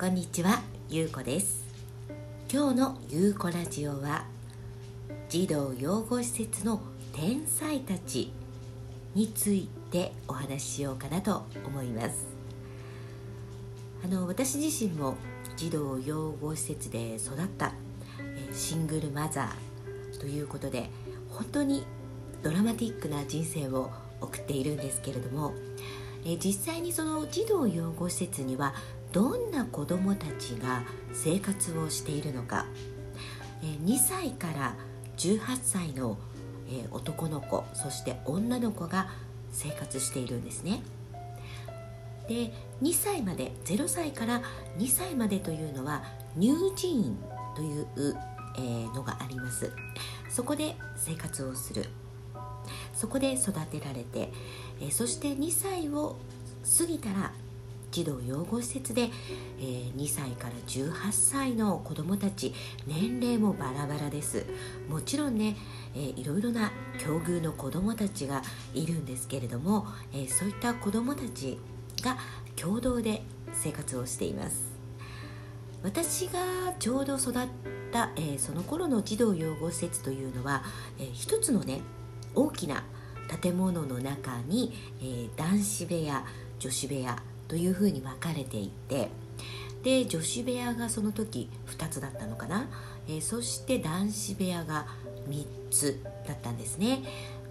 こんにちは、ゆうこです。今日のゆうこラジオは児童養護施設の天才たちについてお話ししようかなと思います。あの私自身も児童養護施設で育ったシングルマザーということで本当にドラマティックな人生を送っているんですけれども実際にその児童養護施設にはどんな子どもたちが生活をしているのか。2歳から18歳の男の子そして女の子が生活しているんですね。で2歳まで0歳から2歳までというのは乳児院という、のがあります。そこで生活をする。そこで育てられて、そして2歳を過ぎたら児童養護施設で、えー、2歳から18歳の子どもたち年齢もバラバラです。もちろんね、えー、いろいろな境遇の子どもたちがいるんですけれども、えー、そういった子どもたちが共同で生活をしています。私がちょうど育った、えー、その頃の児童養護施設というのは、えー、一つのね大きな建物の中に、えー、男子部屋女子部屋というふうに分かれていてで女子部屋がその時2つだったのかな、えー、そして男子部屋が3つだったんですね。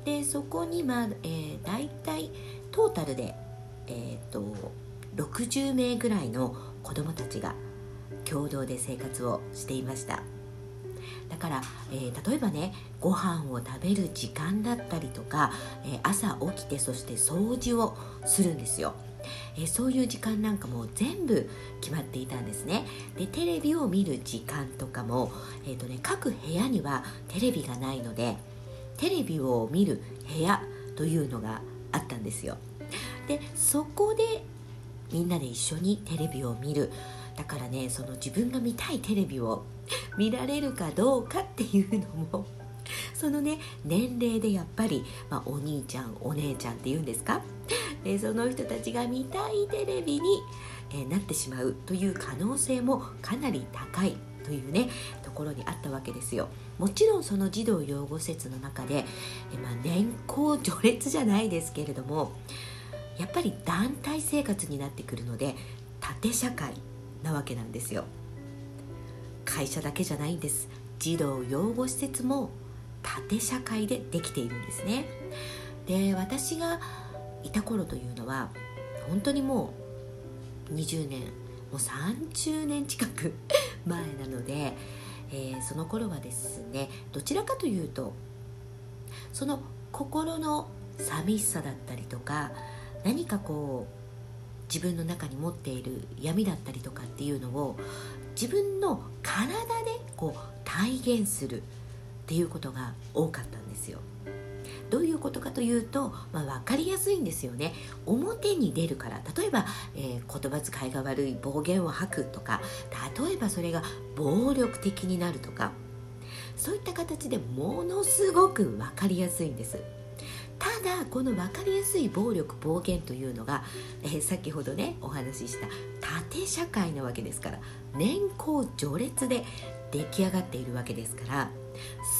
でそこにまあ、えー、大体トータルで、えーと、60名ぐらいの子どもたちが共同で生活をしていました。だから、えー、例えばねご飯を食べる時間だったりとか、えー、朝起きてそして掃除をするんですよ。え、そういう時間なんかも全部決まっていたんですね。でテレビを見る時間とかも、えーとね、各部屋にはテレビがないのでテレビを見る部屋というのがあったんですよ。でそこでみんなで一緒にテレビを見る。だからねその自分が見たいテレビを 見られるかどうかっていうのもそのね年齢でやっぱり、まあ、お兄ちゃんお姉ちゃんっていうんですか？えその人たちが見たいテレビに、えなってしまうという可能性もかなり高いというねところにあったわけですよ。もちろんその児童養護施設の中で、えまあ、年功序列じゃないですけれどもやっぱり団体生活になってくるので縦社会なわけなんですよ。会社だけじゃないんです。児童養護施設も縦社会でできているんですね。で私がいた頃というのは本当にもう20年もう30年近く 前なので、えー、その頃はですねどちらかというとその心の寂しさだったりとか何かこう自分の中に持っている闇だったりとかっていうのを自分の体でこう体現するっていうことが多かったんですよ。どういうことかというと、まあ、分かりやすいんですよね。表に出るから。例えば、えー、言葉遣いが悪い暴言を吐くとか例えばそれが暴力的になるとかそういった形でものすごく分かりやすいんです。ただこの分かりやすい暴力暴言というのが、えー、先ほどねお話しした縦社会なわけですから年功序列で出来上がっているわけですから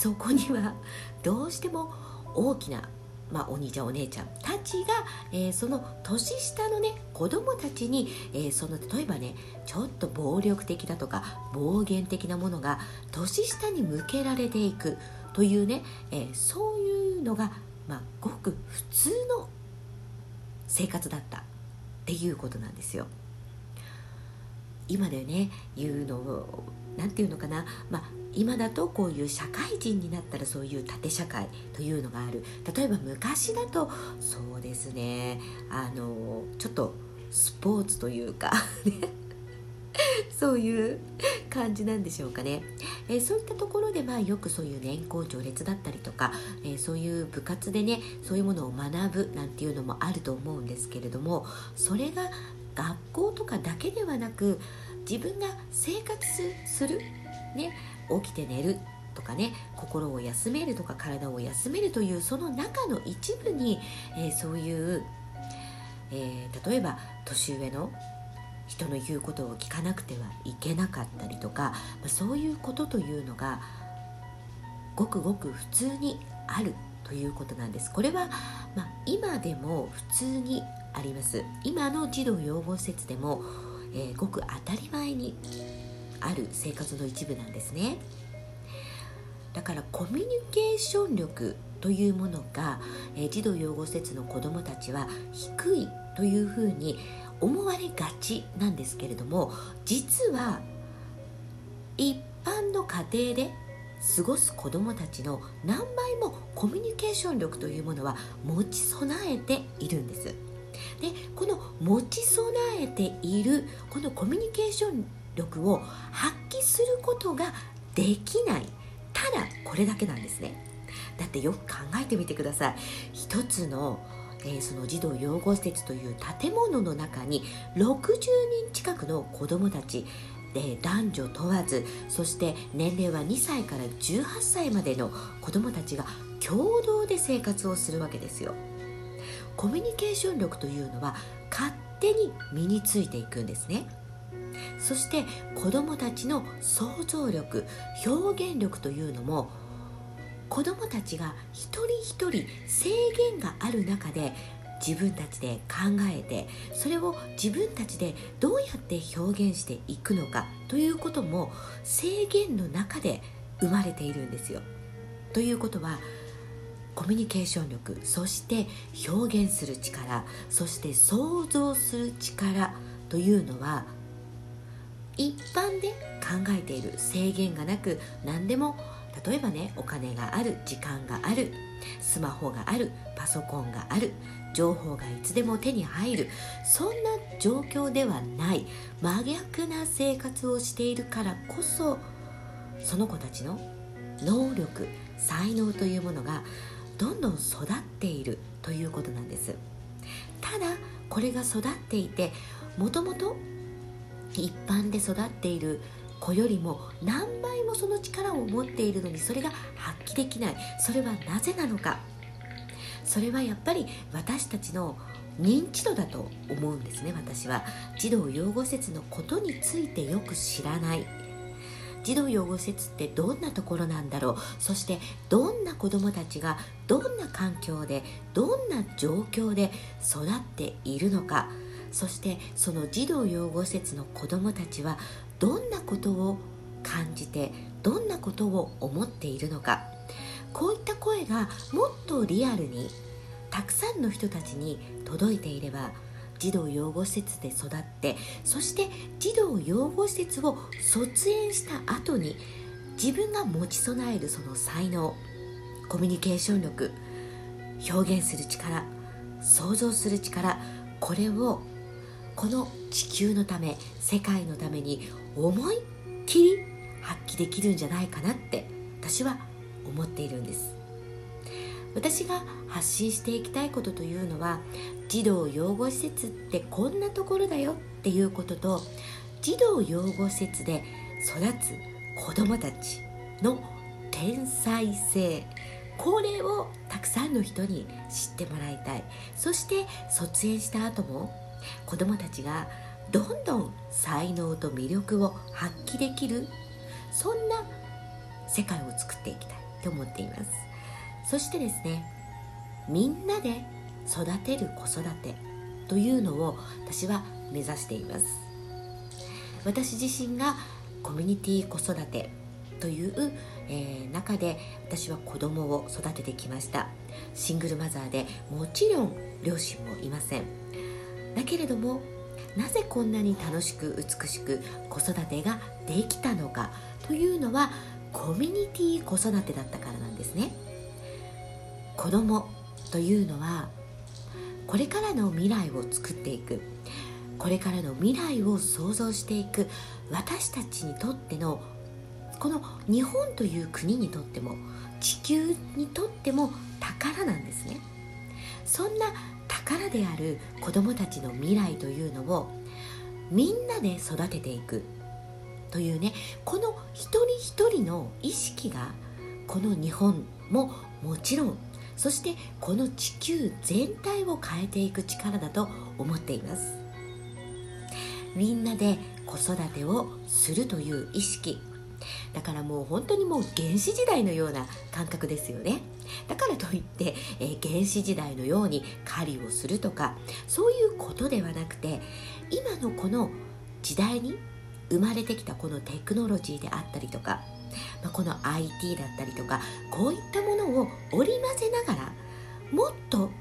そこにはどうしても大きな、まあ、お兄ちゃんお姉ちゃんたちが、えー、その年下のね子供たちに、えー、その例えばねちょっと暴力的だとか暴言的なものが年下に向けられていくというね、え、そういうのが、まあ、ごく普通の生活だったっていうことなんですよ。今でね言うのを何て言うのかな、まあ、今だとこういう社会人になったらそういう縦社会というのがある。例えば昔だとそうですね。あのちょっとスポーツというか そういう感じなんでしょうかね、えー、そういったところでまあよくそういう年功序列だったりとか、えー、そういう部活でねそういうものを学ぶなんていうのもあると思うんですけれどもそれが学校とかだけではなく自分が生活する、ね、起きて寝るとかね心を休めるとか体を休めるというその中の一部に、えー、そういう、えー、例えば年上の人の言うことを聞かなくてはいけなかったりとかまそういうことというのがごくごく普通にあるということなんです。これは、まあ、今でも普通にあります。今の児童養護施設でも、えー、ごく当たり前にある生活の一部なんですね。だからコミュニケーション力というものが、え、児童養護施設の子どもたちは低いというふうに思われがちなんですけれども実は一般の家庭で過ごす子どもたちの何倍もコミュニケーション力というものは持ち備えているんです。でこの持ち備えているこのコミュニケーション力を発揮することができない。ただこれだけなんですね。だってよく考えてみてください。一つのえー、その児童養護施設という建物の中に60人近くの子どもたちで男女問わずそして年齢は2歳から18歳までの子どもたちが共同で生活をするわけですよ。コミュニケーション力というのは勝手に身についていくんですね。そして子どもたちの想像力表現力というのも子どもたちが一人一人制限がある中で自分たちで考えてそれを自分たちでどうやって表現していくのかということも制限の中で生まれているんですよ。ということはコミュニケーション力そして表現する力そして想像する力というのは一般で考えている制限がなく何でも例えばねお金がある時間があるスマホがあるパソコンがある情報がいつでも手に入るそんな状況ではない真逆な生活をしているからこそその子たちの能力才能というものがどんどん育っているということなんです。ただこれが育っていてもともと一般で育っている子よりも何倍もその力を持っているのにそれが発揮できない。それはなぜなのか。それはやっぱり私たちの認知度だと思うんですね私は。児童養護施設のことについてよく知らない。児童養護施設ってどんなところなんだろう。そしてどんな子どもたちがどんな環境でどんな状況で育っているのか。そしてその児童養護施設の子どもたちはどんなことを感じてどんなことを思っているのか。こういった声がもっとリアルにたくさんの人たちに届いていれば児童養護施設で育ってそして児童養護施設を卒園した後に自分が持ち備えるその才能コミュニケーション力表現する力想像する力これをこの地球のため世界のために思いっきり発揮できるんじゃないかなって私は思っているんです。私が発信していきたいことというのは児童養護施設ってこんなところだよっていうことと児童養護施設で育つ子どもたちの天才性これをたくさんの人に知ってもらいたい。そして卒園した後も子どもたちがどんどん才能と魅力を発揮できるそんな世界を作っていきたいと思っています。そしてですねみんなで育てる子育てというのを私は目指しています。私自身がコミュニティ子育てという、えー、中で私は子供を育ててきました。シングルマザーでもちろん両親もいません。だけれどもなぜこんなに楽しく美しく子育てができたのかというのはコミュニティ子育てだったからなんですね。子供というのはこれからの未来を作っていく。これからの未来を想像していく。私たちにとってのこの日本という国にとっても地球にとっても宝なんですね。そんな宝である子どもたちの未来というのをみんなで育てていく。というねこの一人一人の意識がこの日本ももちろんそしてこの地球全体を変えていく力だと思っています。みんなで子育てをするという意識。だからもう本当にもう原始時代のような感覚ですよね。だからといって、えー、原始時代のように狩りをするとかそういうことではなくて今のこの時代に生まれてきたこのテクノロジーであったりとか、まあ、この IT だったりとかこういったものを織り交ぜながらもっと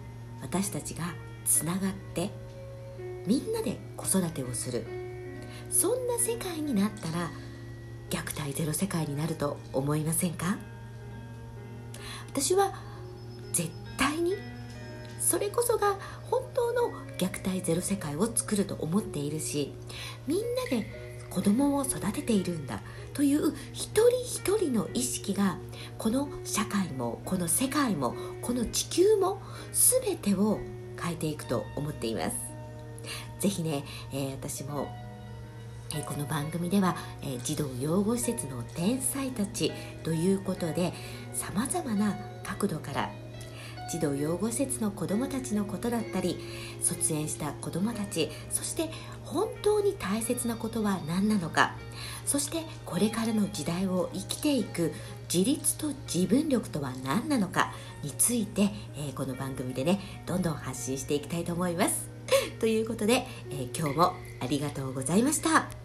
私たちがつながってみんなで子育てをする。そんな世界になったら虐待ゼロ世界になると思いませんか？私は絶対にそれこそが本当の虐待ゼロ世界を作ると思っているしみんなで子供を育てているんだという一人一人の意識がこの社会もこの世界もこの地球も全てを変えていくと思っています。ぜひね、えー、私もえこの番組では、え児童養護施設の天才たちということでさまざまな角度から児童養護施設の子どもたちのことだったり卒園した子どもたちそして本当に大切なことは何なのかそしてこれからの時代を生きていく自立と自分力とは何なのかについて、え、この番組でねどんどん発信していきたいと思いますということで、え、今日もありがとうございました。